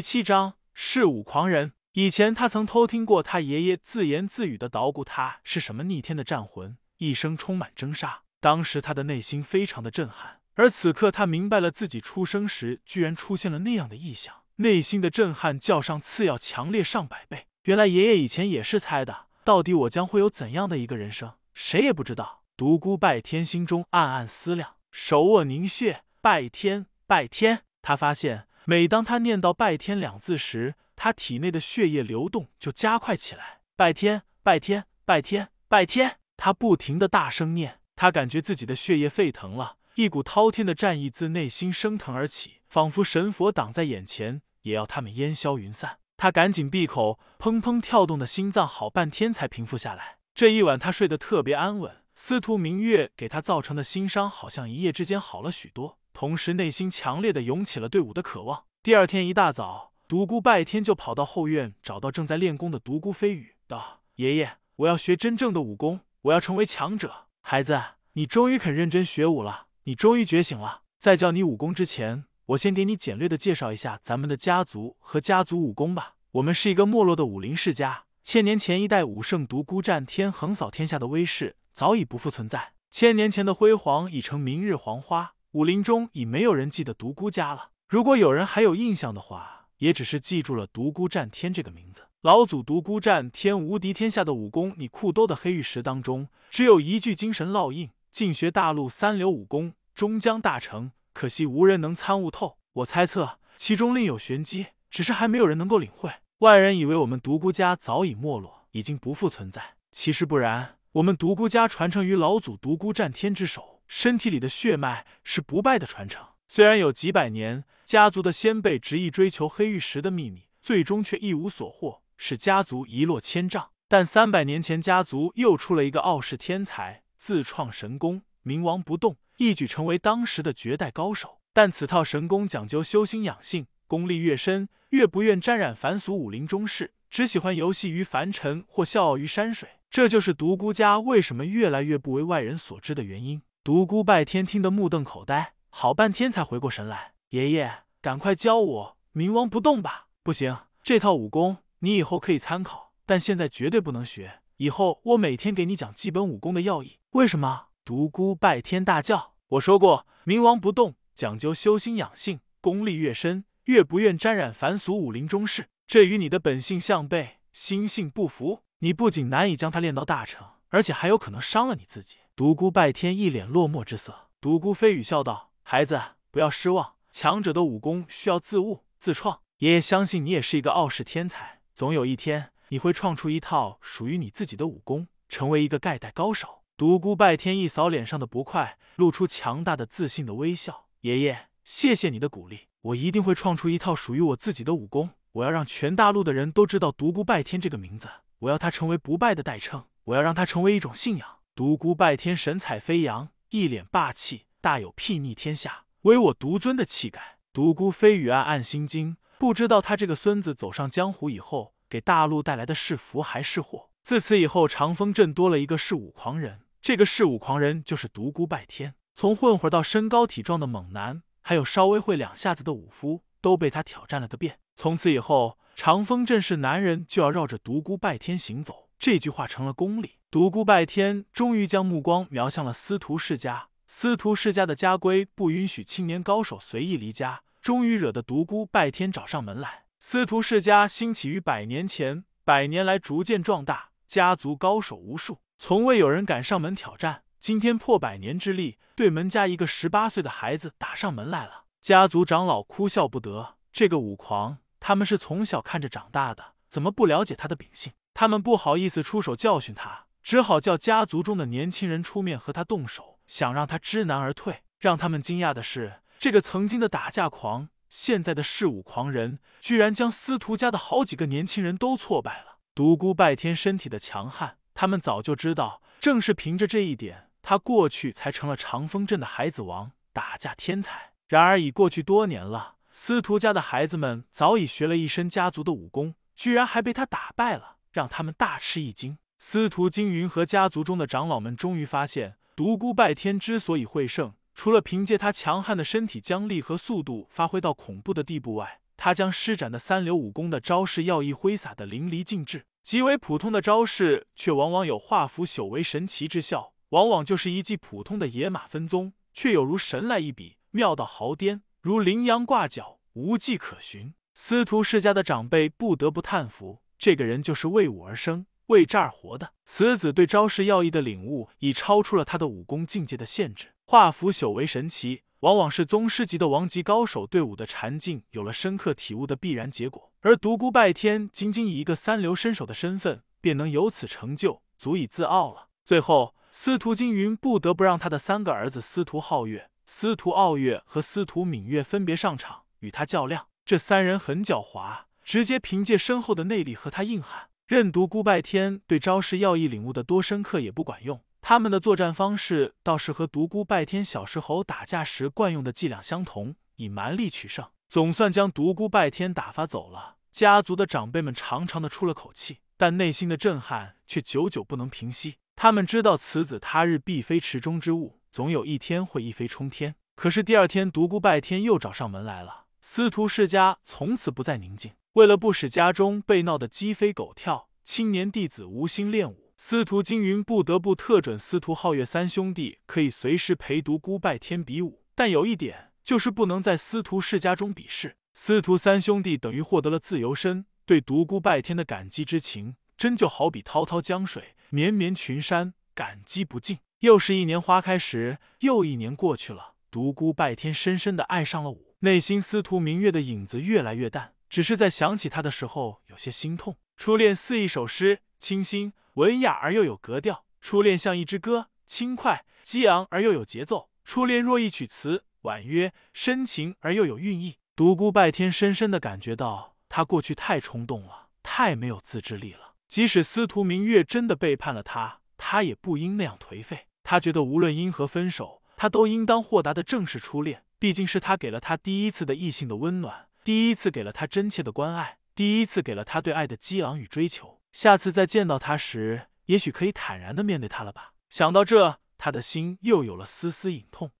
第七章嗜武狂人。以前他曾偷听过他爷爷自言自语的捣鼓，他是什么逆天的战魂，一生充满征杀。当时他的内心非常的震撼，而此刻他明白了自己出生时居然出现了那样的异象，内心的震撼较上次要强烈上百倍。原来爷爷以前也是猜的，到底我将会有怎样的一个人生，谁也不知道。独孤拜天心中暗暗思量，手握凝血，拜天拜天。他发现，每当他念到“拜天”两字时，他体内的血液流动就加快起来。拜天拜天拜天拜天，他不停的大声念，他感觉自己的血液沸腾了，一股滔天的战意自内心升腾而起，仿佛神佛挡在眼前，也要他们烟消云散。他赶紧闭口，砰砰跳动的心脏好半天才平复下来。这一晚他睡得特别安稳。司徒明月给他造成的心伤，好像一夜之间好了许多，同时内心强烈的涌起了对武的渴望。第二天一大早，独孤拜天就跑到后院，找到正在练功的独孤飞羽，道：“爷爷，我要学真正的武功，我要成为强者。孩子，你终于肯认真学武了，你终于觉醒了。在教你武功之前，我先给你简略的介绍一下咱们的家族和家族武功吧。我们是一个没落的武林世家，千年前一代武圣独孤战天横扫天下的威势。”早已不复存在，千年前的辉煌已成明日黄花，武林中已没有人记得独孤家了。如果有人还有印象的话，也只是记住了独孤战天这个名字。老祖独孤战天无敌天下的武功，你裤兜的黑玉石当中只有一句精神烙印：尽学大陆三流武功，终将大成。可惜无人能参悟透。我猜测其中另有玄机，只是还没有人能够领会。外人以为我们独孤家早已没落，已经不复存在，其实不然。我们独孤家传承于老祖独孤战天之手，身体里的血脉是不败的传承。虽然有几百年，家族的先辈执意追求黑玉石的秘密，最终却一无所获，使家族一落千丈。但三百年前，家族又出了一个傲世天才，自创神功，冥王不动，一举成为当时的绝代高手。但此套神功讲究修心养性，功力越深，越不愿沾染凡俗武林中事，只喜欢游戏于凡尘或笑傲于山水。这就是独孤家为什么越来越不为外人所知的原因。独孤拜天听得目瞪口呆，好半天才回过神来。爷爷，赶快教我冥王不动吧！不行，这套武功你以后可以参考，但现在绝对不能学。以后我每天给你讲基本武功的要义。为什么？独孤拜天大叫：“我说过，冥王不动，讲究修心养性，功力越深，越不愿沾染凡俗武林中事。这与你的本性相悖，心性不符。”你不仅难以将他练到大成，而且还有可能伤了你自己。独孤拜天一脸落寞之色。独孤飞羽笑道：“孩子，不要失望，强者的武功需要自悟自创。爷爷相信你也是一个傲世天才，总有一天你会创出一套属于你自己的武功，成为一个盖代高手。”独孤拜天一扫脸上的不快，露出强大的自信的微笑：“爷爷，谢谢你的鼓励，我一定会创出一套属于我自己的武功。我要让全大陆的人都知道独孤拜天这个名字。”我要他成为不败的代称，我要让他成为一种信仰。独孤拜天神采飞扬，一脸霸气，大有睥睨天下、唯我独尊的气概。独孤飞羽暗暗心惊，不知道他这个孙子走上江湖以后，给大陆带来的是福还是祸。自此以后，长风镇多了一个嗜武狂人，这个嗜武狂人就是独孤拜天。从混混到身高体壮的猛男，还有稍微会两下子的武夫，都被他挑战了个遍。从此以后。长风镇是男人就要绕着独孤拜天行走，这句话成了公理。独孤拜天终于将目光瞄向了司徒世家。司徒世家的家规不允许青年高手随意离家，终于惹得独孤拜天找上门来。司徒世家兴起于百年前，百年来逐渐壮大，家族高手无数，从未有人敢上门挑战。今天破百年之力，对门家一个十八岁的孩子打上门来了。家族长老哭笑不得，这个武狂。他们是从小看着长大的，怎么不了解他的秉性？他们不好意思出手教训他，只好叫家族中的年轻人出面和他动手，想让他知难而退。让他们惊讶的是，这个曾经的打架狂，现在的嗜武狂人，居然将司徒家的好几个年轻人都挫败了。独孤拜天身体的强悍，他们早就知道，正是凭着这一点，他过去才成了长风镇的孩子王，打架天才。然而已过去多年了。司徒家的孩子们早已学了一身家族的武功，居然还被他打败了，让他们大吃一惊。司徒金云和家族中的长老们终于发现，独孤拜天之所以会胜，除了凭借他强悍的身体将力和速度发挥到恐怖的地步外，他将施展的三流武功的招式要义挥洒的淋漓尽致。极为普通的招式，却往往有化腐朽为神奇之效；往往就是一记普通的野马分鬃，却有如神来一笔，妙到毫巅，如羚羊挂角，无迹可寻。司徒世家的长辈不得不叹服，这个人就是为武而生，为战而活的。此子对招式要义的领悟，已超出了他的武功境界的限制。化腐朽为神奇。往往是宗师级的王级高手对武的禅境有了深刻体悟的必然结果，而独孤拜天仅仅以一个三流身手的身份，便能有此成就，足以自傲了。最后，司徒金云不得不让他的三个儿子司徒皓月、司徒傲月和司徒芈月分别上场与他较量。这三人很狡猾，直接凭借深厚的内力和他硬汉。任独孤拜天对招式要义领悟的多深刻也不管用。他们的作战方式倒是和独孤拜天小时候打架时惯用的伎俩相同，以蛮力取胜，总算将独孤拜天打发走了。家族的长辈们长长的出了口气，但内心的震撼却久久不能平息。他们知道此子他日必非池中之物，总有一天会一飞冲天。可是第二天，独孤拜天又找上门来了。司徒世家从此不再宁静，为了不使家中被闹得鸡飞狗跳，青年弟子无心练武。司徒金云不得不特准司徒皓月三兄弟可以随时陪独孤拜天比武，但有一点就是不能在司徒世家中比试。司徒三兄弟等于获得了自由身，对独孤拜天的感激之情，真就好比滔滔江水绵绵群山，感激不尽。又是一年花开时，又一年过去了，独孤拜天深深的爱上了武，内心司徒明月的影子越来越淡，只是在想起他的时候有些心痛。初恋似一首诗，清新。文雅而又有格调，初恋像一支歌，轻快激昂而又有节奏。初恋若一曲词，婉约深情而又有韵意。独孤拜天深深的感觉到，他过去太冲动了，太没有自制力了。即使司徒明月真的背叛了他，他也不应那样颓废。他觉得无论因何分手，他都应当豁达的正视初恋，毕竟是他给了他第一次的异性的温暖，第一次给了他真切的关爱，第一次给了他对爱的激昂与追求。下次再见到他时，也许可以坦然的面对他了吧。想到这，他的心又有了丝丝隐痛。